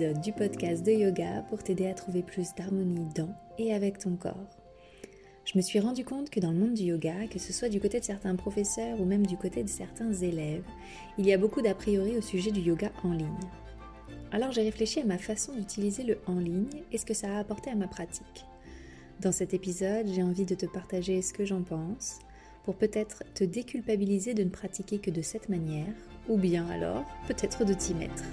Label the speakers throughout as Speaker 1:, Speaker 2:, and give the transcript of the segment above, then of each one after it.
Speaker 1: du podcast de yoga pour t'aider à trouver plus d'harmonie dans et avec ton corps. Je me suis rendu compte que dans le monde du yoga, que ce soit du côté de certains professeurs ou même du côté de certains élèves, il y a beaucoup d'a priori au sujet du yoga en ligne. Alors j'ai réfléchi à ma façon d'utiliser le en ligne et ce que ça a apporté à ma pratique. Dans cet épisode, j'ai envie de te partager ce que j'en pense, pour peut-être te déculpabiliser de ne pratiquer que de cette manière, ou bien alors peut-être de t'y mettre.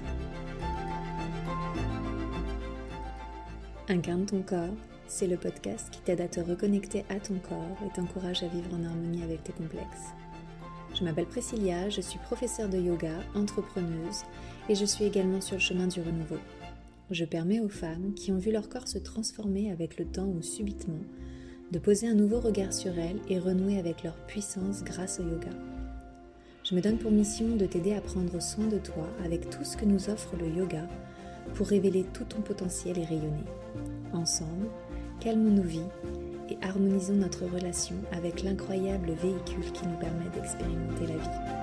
Speaker 1: Incarne ton corps, c'est le podcast qui t'aide à te reconnecter à ton corps et t'encourage à vivre en harmonie avec tes complexes. Je m'appelle Priscilla, je suis professeure de yoga, entrepreneuse et je suis également sur le chemin du renouveau. Je permets aux femmes qui ont vu leur corps se transformer avec le temps ou subitement de poser un nouveau regard sur elles et renouer avec leur puissance grâce au yoga. Je me donne pour mission de t'aider à prendre soin de toi avec tout ce que nous offre le yoga pour révéler tout ton potentiel et rayonner. Ensemble, calmons nos vies et harmonisons notre relation avec l'incroyable véhicule qui nous permet d'expérimenter la vie.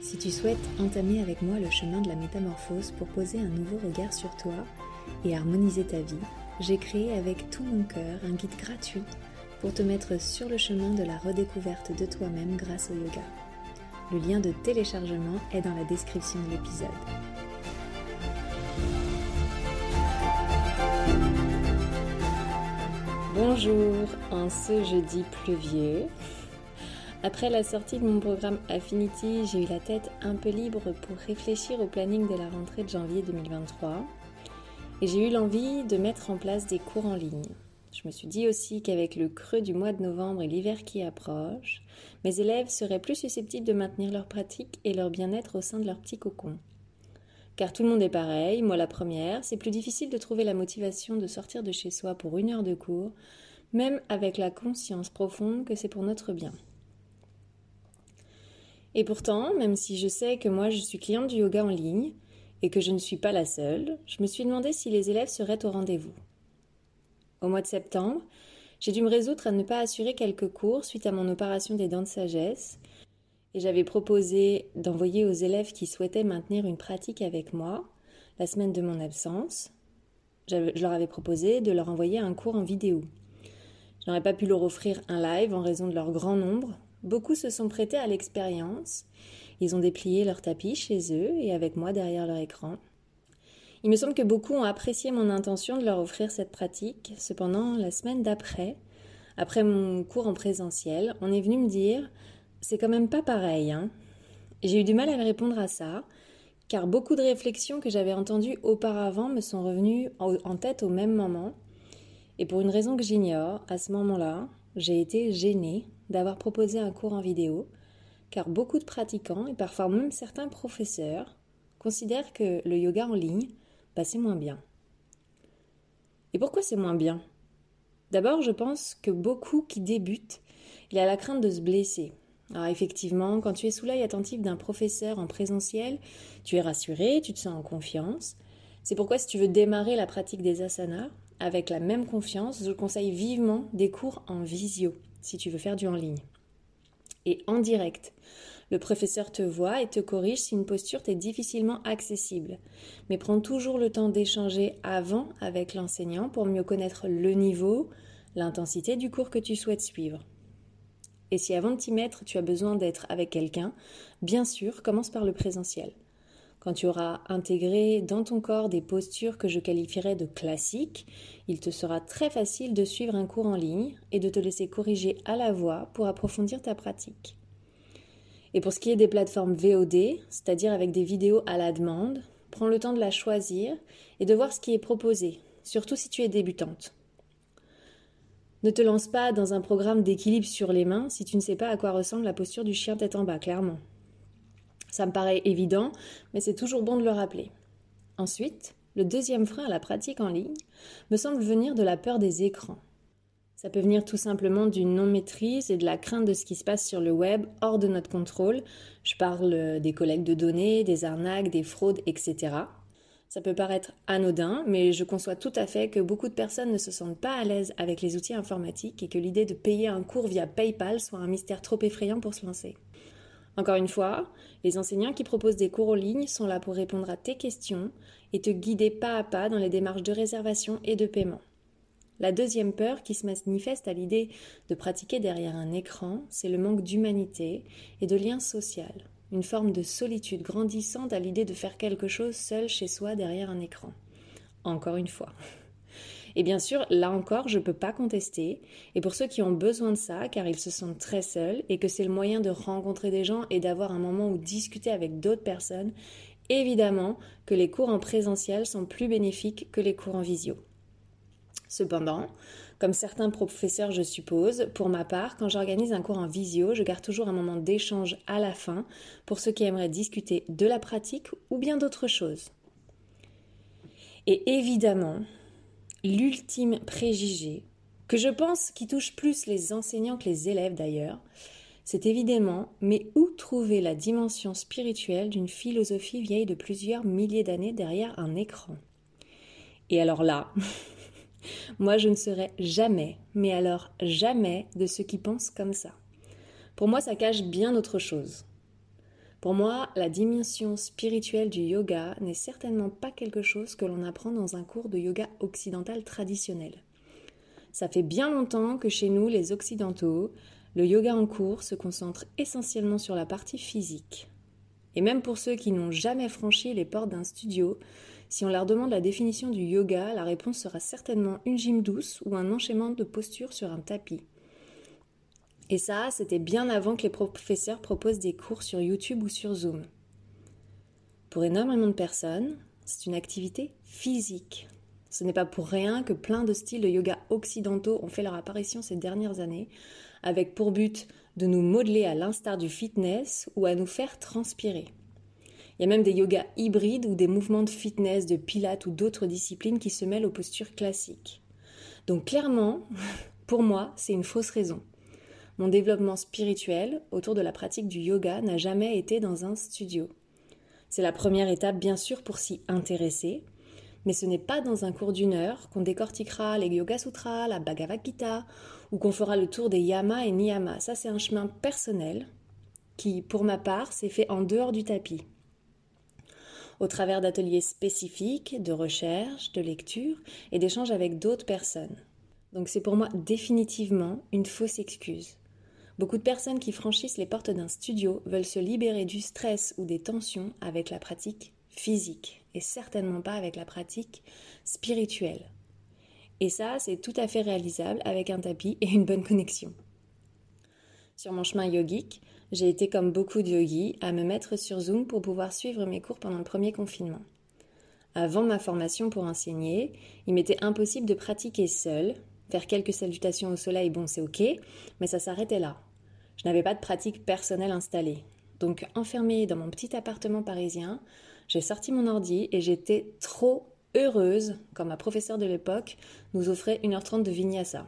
Speaker 1: Si tu souhaites entamer avec moi le chemin de la métamorphose pour poser un nouveau regard sur toi et harmoniser ta vie, j'ai créé avec tout mon cœur un guide gratuit pour te mettre sur le chemin de la redécouverte de toi-même grâce au yoga. Le lien de téléchargement est dans la description de l'épisode. Bonjour, en ce jeudi pluvieux. Après la sortie de mon programme Affinity, j'ai eu la tête un peu libre pour réfléchir au planning de la rentrée de janvier 2023 et j'ai eu l'envie de mettre en place des cours en ligne. Je me suis dit aussi qu'avec le creux du mois de novembre et l'hiver qui approche, mes élèves seraient plus susceptibles de maintenir leur pratique et leur bien-être au sein de leur petit cocon. Car tout le monde est pareil, moi la première, c'est plus difficile de trouver la motivation de sortir de chez soi pour une heure de cours, même avec la conscience profonde que c'est pour notre bien. Et pourtant, même si je sais que moi je suis cliente du yoga en ligne et que je ne suis pas la seule, je me suis demandé si les élèves seraient au rendez-vous. Au mois de septembre, j'ai dû me résoudre à ne pas assurer quelques cours suite à mon opération des dents de sagesse, et j'avais proposé d'envoyer aux élèves qui souhaitaient maintenir une pratique avec moi la semaine de mon absence. Je leur avais proposé de leur envoyer un cours en vidéo. Je n'aurais pas pu leur offrir un live en raison de leur grand nombre, Beaucoup se sont prêtés à l'expérience. Ils ont déplié leur tapis chez eux et avec moi derrière leur écran. Il me semble que beaucoup ont apprécié mon intention de leur offrir cette pratique. Cependant, la semaine d'après, après mon cours en présentiel, on est venu me dire c'est quand même pas pareil. Hein. J'ai eu du mal à répondre à ça, car beaucoup de réflexions que j'avais entendues auparavant me sont revenues en tête au même moment. Et pour une raison que j'ignore, à ce moment-là, j'ai été gênée d'avoir proposé un cours en vidéo, car beaucoup de pratiquants et parfois même certains professeurs considèrent que le yoga en ligne, bah, c'est moins bien. Et pourquoi c'est moins bien? D'abord, je pense que beaucoup qui débutent, il a la crainte de se blesser. Alors effectivement, quand tu es sous l'œil attentif d'un professeur en présentiel, tu es rassuré, tu te sens en confiance. C'est pourquoi si tu veux démarrer la pratique des asanas avec la même confiance, je conseille vivement des cours en visio si tu veux faire du en ligne. Et en direct. Le professeur te voit et te corrige si une posture t'est difficilement accessible. Mais prends toujours le temps d'échanger avant avec l'enseignant pour mieux connaître le niveau, l'intensité du cours que tu souhaites suivre. Et si avant de t'y mettre, tu as besoin d'être avec quelqu'un, bien sûr, commence par le présentiel. Quand tu auras intégré dans ton corps des postures que je qualifierais de classiques, il te sera très facile de suivre un cours en ligne et de te laisser corriger à la voix pour approfondir ta pratique. Et pour ce qui est des plateformes VOD, c'est-à-dire avec des vidéos à la demande, prends le temps de la choisir et de voir ce qui est proposé, surtout si tu es débutante. Ne te lance pas dans un programme d'équilibre sur les mains si tu ne sais pas à quoi ressemble la posture du chien tête en bas, clairement. Ça me paraît évident, mais c'est toujours bon de le rappeler. Ensuite, le deuxième frein à la pratique en ligne me semble venir de la peur des écrans. Ça peut venir tout simplement d'une non-maîtrise et de la crainte de ce qui se passe sur le web hors de notre contrôle. Je parle des collectes de données, des arnaques, des fraudes, etc. Ça peut paraître anodin, mais je conçois tout à fait que beaucoup de personnes ne se sentent pas à l'aise avec les outils informatiques et que l'idée de payer un cours via PayPal soit un mystère trop effrayant pour se lancer. Encore une fois, les enseignants qui proposent des cours en ligne sont là pour répondre à tes questions et te guider pas à pas dans les démarches de réservation et de paiement. La deuxième peur qui se manifeste à l'idée de pratiquer derrière un écran, c'est le manque d'humanité et de lien social une forme de solitude grandissante à l'idée de faire quelque chose seul chez soi derrière un écran. Encore une fois. Et bien sûr, là encore, je ne peux pas contester. Et pour ceux qui ont besoin de ça, car ils se sentent très seuls et que c'est le moyen de rencontrer des gens et d'avoir un moment où discuter avec d'autres personnes, évidemment que les cours en présentiel sont plus bénéfiques que les cours en visio. Cependant, comme certains professeurs, je suppose, pour ma part, quand j'organise un cours en visio, je garde toujours un moment d'échange à la fin pour ceux qui aimeraient discuter de la pratique ou bien d'autres choses. Et évidemment, l'ultime préjugé, que je pense qui touche plus les enseignants que les élèves d'ailleurs, c'est évidemment, mais où trouver la dimension spirituelle d'une philosophie vieille de plusieurs milliers d'années derrière un écran? Et alors là, Moi, je ne serai jamais, mais alors jamais, de ceux qui pensent comme ça. Pour moi, ça cache bien autre chose. Pour moi, la dimension spirituelle du yoga n'est certainement pas quelque chose que l'on apprend dans un cours de yoga occidental traditionnel. Ça fait bien longtemps que chez nous, les Occidentaux, le yoga en cours se concentre essentiellement sur la partie physique. Et même pour ceux qui n'ont jamais franchi les portes d'un studio, si on leur demande la définition du yoga, la réponse sera certainement une gym douce ou un enchaînement de postures sur un tapis. Et ça, c'était bien avant que les professeurs proposent des cours sur YouTube ou sur Zoom. Pour énormément de personnes, c'est une activité physique. Ce n'est pas pour rien que plein de styles de yoga occidentaux ont fait leur apparition ces dernières années, avec pour but de nous modeler à l'instar du fitness ou à nous faire transpirer. Il y a même des yogas hybrides ou des mouvements de fitness, de pilates ou d'autres disciplines qui se mêlent aux postures classiques. Donc clairement, pour moi, c'est une fausse raison. Mon développement spirituel autour de la pratique du yoga n'a jamais été dans un studio. C'est la première étape bien sûr pour s'y intéresser, mais ce n'est pas dans un cours d'une heure qu'on décortiquera les Yoga Sutras, la Bhagavad Gita, ou qu'on fera le tour des yamas et niyamas. Ça, c'est un chemin personnel qui, pour ma part, s'est fait en dehors du tapis au travers d'ateliers spécifiques, de recherche, de lecture et d'échanges avec d'autres personnes. Donc c'est pour moi définitivement une fausse excuse. Beaucoup de personnes qui franchissent les portes d'un studio veulent se libérer du stress ou des tensions avec la pratique physique et certainement pas avec la pratique spirituelle. Et ça, c'est tout à fait réalisable avec un tapis et une bonne connexion. Sur mon chemin yogique, j'ai été comme beaucoup de yogis à me mettre sur Zoom pour pouvoir suivre mes cours pendant le premier confinement. Avant ma formation pour enseigner, il m'était impossible de pratiquer seul. Faire quelques salutations au soleil, bon, c'est ok, mais ça s'arrêtait là. Je n'avais pas de pratique personnelle installée. Donc, enfermée dans mon petit appartement parisien, j'ai sorti mon ordi et j'étais trop heureuse quand ma professeure de l'époque nous offrait 1h30 de vinyasa.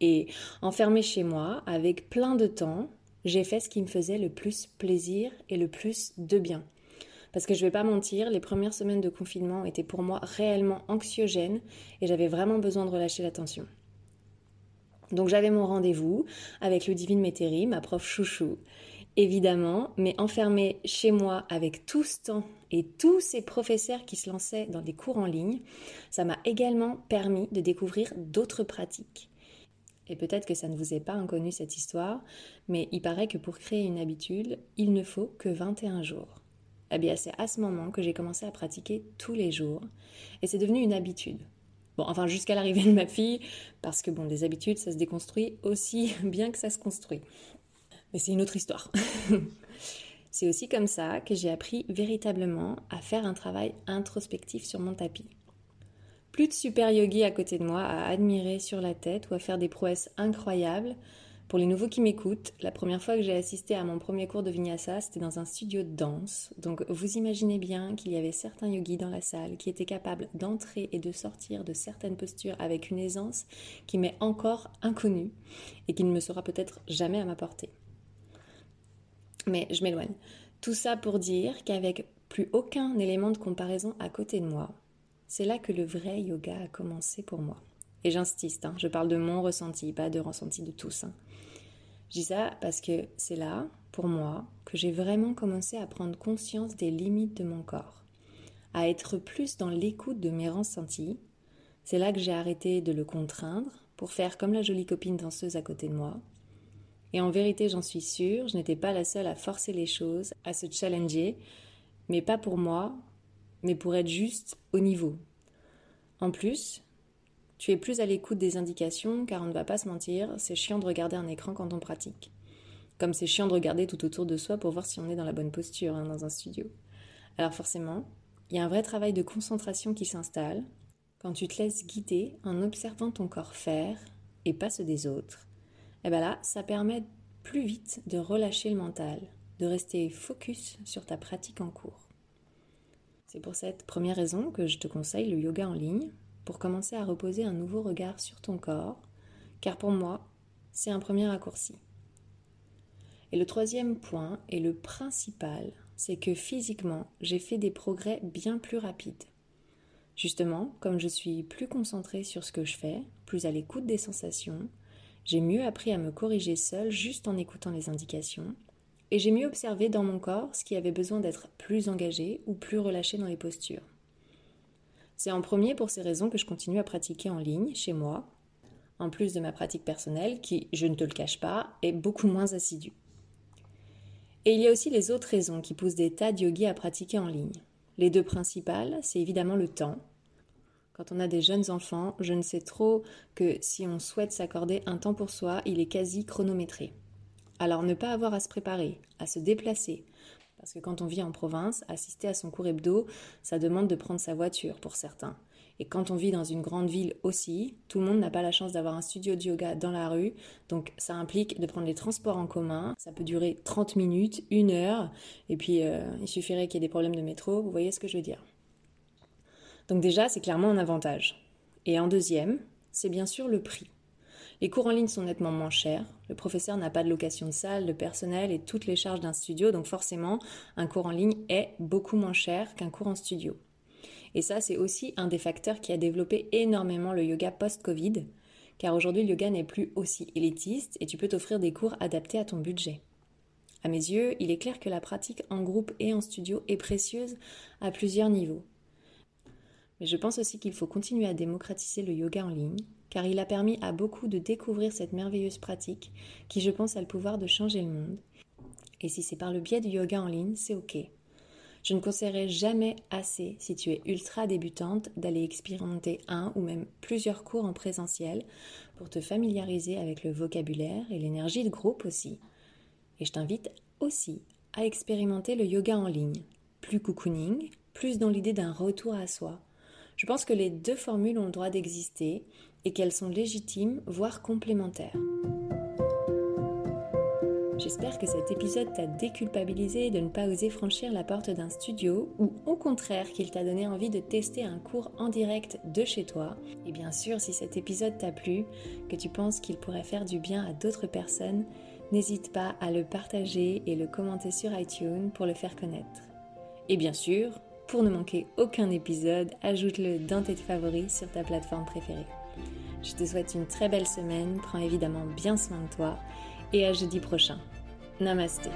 Speaker 1: Et enfermée chez moi, avec plein de temps, j'ai fait ce qui me faisait le plus plaisir et le plus de bien. Parce que je vais pas mentir, les premières semaines de confinement étaient pour moi réellement anxiogènes et j'avais vraiment besoin de relâcher la tension. Donc j'avais mon rendez-vous avec Ludivine Métairie, ma prof chouchou, évidemment, mais enfermée chez moi avec tout ce temps et tous ces professeurs qui se lançaient dans des cours en ligne, ça m'a également permis de découvrir d'autres pratiques et peut-être que ça ne vous est pas inconnu cette histoire, mais il paraît que pour créer une habitude, il ne faut que 21 jours. Eh bien, c'est à ce moment que j'ai commencé à pratiquer tous les jours, et c'est devenu une habitude. Bon, enfin, jusqu'à l'arrivée de ma fille, parce que bon, des habitudes, ça se déconstruit aussi bien que ça se construit. Mais c'est une autre histoire. c'est aussi comme ça que j'ai appris véritablement à faire un travail introspectif sur mon tapis. Plus de super yogi à côté de moi à admirer sur la tête ou à faire des prouesses incroyables. Pour les nouveaux qui m'écoutent, la première fois que j'ai assisté à mon premier cours de vinyasa, c'était dans un studio de danse. Donc vous imaginez bien qu'il y avait certains yogis dans la salle qui étaient capables d'entrer et de sortir de certaines postures avec une aisance qui m'est encore inconnue et qui ne me sera peut-être jamais à ma portée. Mais je m'éloigne. Tout ça pour dire qu'avec plus aucun élément de comparaison à côté de moi, c'est là que le vrai yoga a commencé pour moi. Et j'insiste, hein, je parle de mon ressenti, pas de ressenti de tous. Hein. Je dis ça parce que c'est là, pour moi, que j'ai vraiment commencé à prendre conscience des limites de mon corps, à être plus dans l'écoute de mes ressentis. C'est là que j'ai arrêté de le contraindre pour faire comme la jolie copine danseuse à côté de moi. Et en vérité, j'en suis sûre, je n'étais pas la seule à forcer les choses, à se challenger, mais pas pour moi, mais pour être juste au niveau. En plus, tu es plus à l'écoute des indications car on ne va pas se mentir, c'est chiant de regarder un écran quand on pratique. Comme c'est chiant de regarder tout autour de soi pour voir si on est dans la bonne posture hein, dans un studio. Alors forcément, il y a un vrai travail de concentration qui s'installe quand tu te laisses guider en observant ton corps faire et pas ceux des autres. Et bien là, ça permet plus vite de relâcher le mental, de rester focus sur ta pratique en cours. C'est pour cette première raison que je te conseille le yoga en ligne, pour commencer à reposer un nouveau regard sur ton corps, car pour moi, c'est un premier raccourci. Et le troisième point, et le principal, c'est que physiquement, j'ai fait des progrès bien plus rapides. Justement, comme je suis plus concentrée sur ce que je fais, plus à l'écoute des sensations, j'ai mieux appris à me corriger seule juste en écoutant les indications, et j'ai mieux observé dans mon corps ce qui avait besoin d'être plus engagé ou plus relâché dans les postures. C'est en premier pour ces raisons que je continue à pratiquer en ligne, chez moi, en plus de ma pratique personnelle qui, je ne te le cache pas, est beaucoup moins assidue. Et il y a aussi les autres raisons qui poussent des tas de yogis à pratiquer en ligne. Les deux principales, c'est évidemment le temps. Quand on a des jeunes enfants, je ne sais trop que si on souhaite s'accorder un temps pour soi, il est quasi chronométré. Alors ne pas avoir à se préparer, à se déplacer. Parce que quand on vit en province, assister à son cours hebdo, ça demande de prendre sa voiture pour certains. Et quand on vit dans une grande ville aussi, tout le monde n'a pas la chance d'avoir un studio de yoga dans la rue, donc ça implique de prendre les transports en commun. Ça peut durer 30 minutes, une heure, et puis euh, il suffirait qu'il y ait des problèmes de métro, vous voyez ce que je veux dire. Donc déjà, c'est clairement un avantage. Et en deuxième, c'est bien sûr le prix. Les cours en ligne sont nettement moins chers. Le professeur n'a pas de location de salle, de personnel et toutes les charges d'un studio, donc forcément, un cours en ligne est beaucoup moins cher qu'un cours en studio. Et ça, c'est aussi un des facteurs qui a développé énormément le yoga post-Covid, car aujourd'hui, le yoga n'est plus aussi élitiste et tu peux t'offrir des cours adaptés à ton budget. À mes yeux, il est clair que la pratique en groupe et en studio est précieuse à plusieurs niveaux. Mais je pense aussi qu'il faut continuer à démocratiser le yoga en ligne, car il a permis à beaucoup de découvrir cette merveilleuse pratique qui, je pense, a le pouvoir de changer le monde. Et si c'est par le biais du yoga en ligne, c'est ok. Je ne conseillerais jamais assez, si tu es ultra débutante, d'aller expérimenter un ou même plusieurs cours en présentiel pour te familiariser avec le vocabulaire et l'énergie de groupe aussi. Et je t'invite aussi à expérimenter le yoga en ligne, plus cocooning, plus dans l'idée d'un retour à soi. Je pense que les deux formules ont le droit d'exister et qu'elles sont légitimes, voire complémentaires. J'espère que cet épisode t'a déculpabilisé de ne pas oser franchir la porte d'un studio ou au contraire qu'il t'a donné envie de tester un cours en direct de chez toi. Et bien sûr, si cet épisode t'a plu, que tu penses qu'il pourrait faire du bien à d'autres personnes, n'hésite pas à le partager et le commenter sur iTunes pour le faire connaître. Et bien sûr, pour ne manquer aucun épisode, ajoute-le dans tes favoris sur ta plateforme préférée. Je te souhaite une très belle semaine, prends évidemment bien soin de toi et à jeudi prochain. Namaste.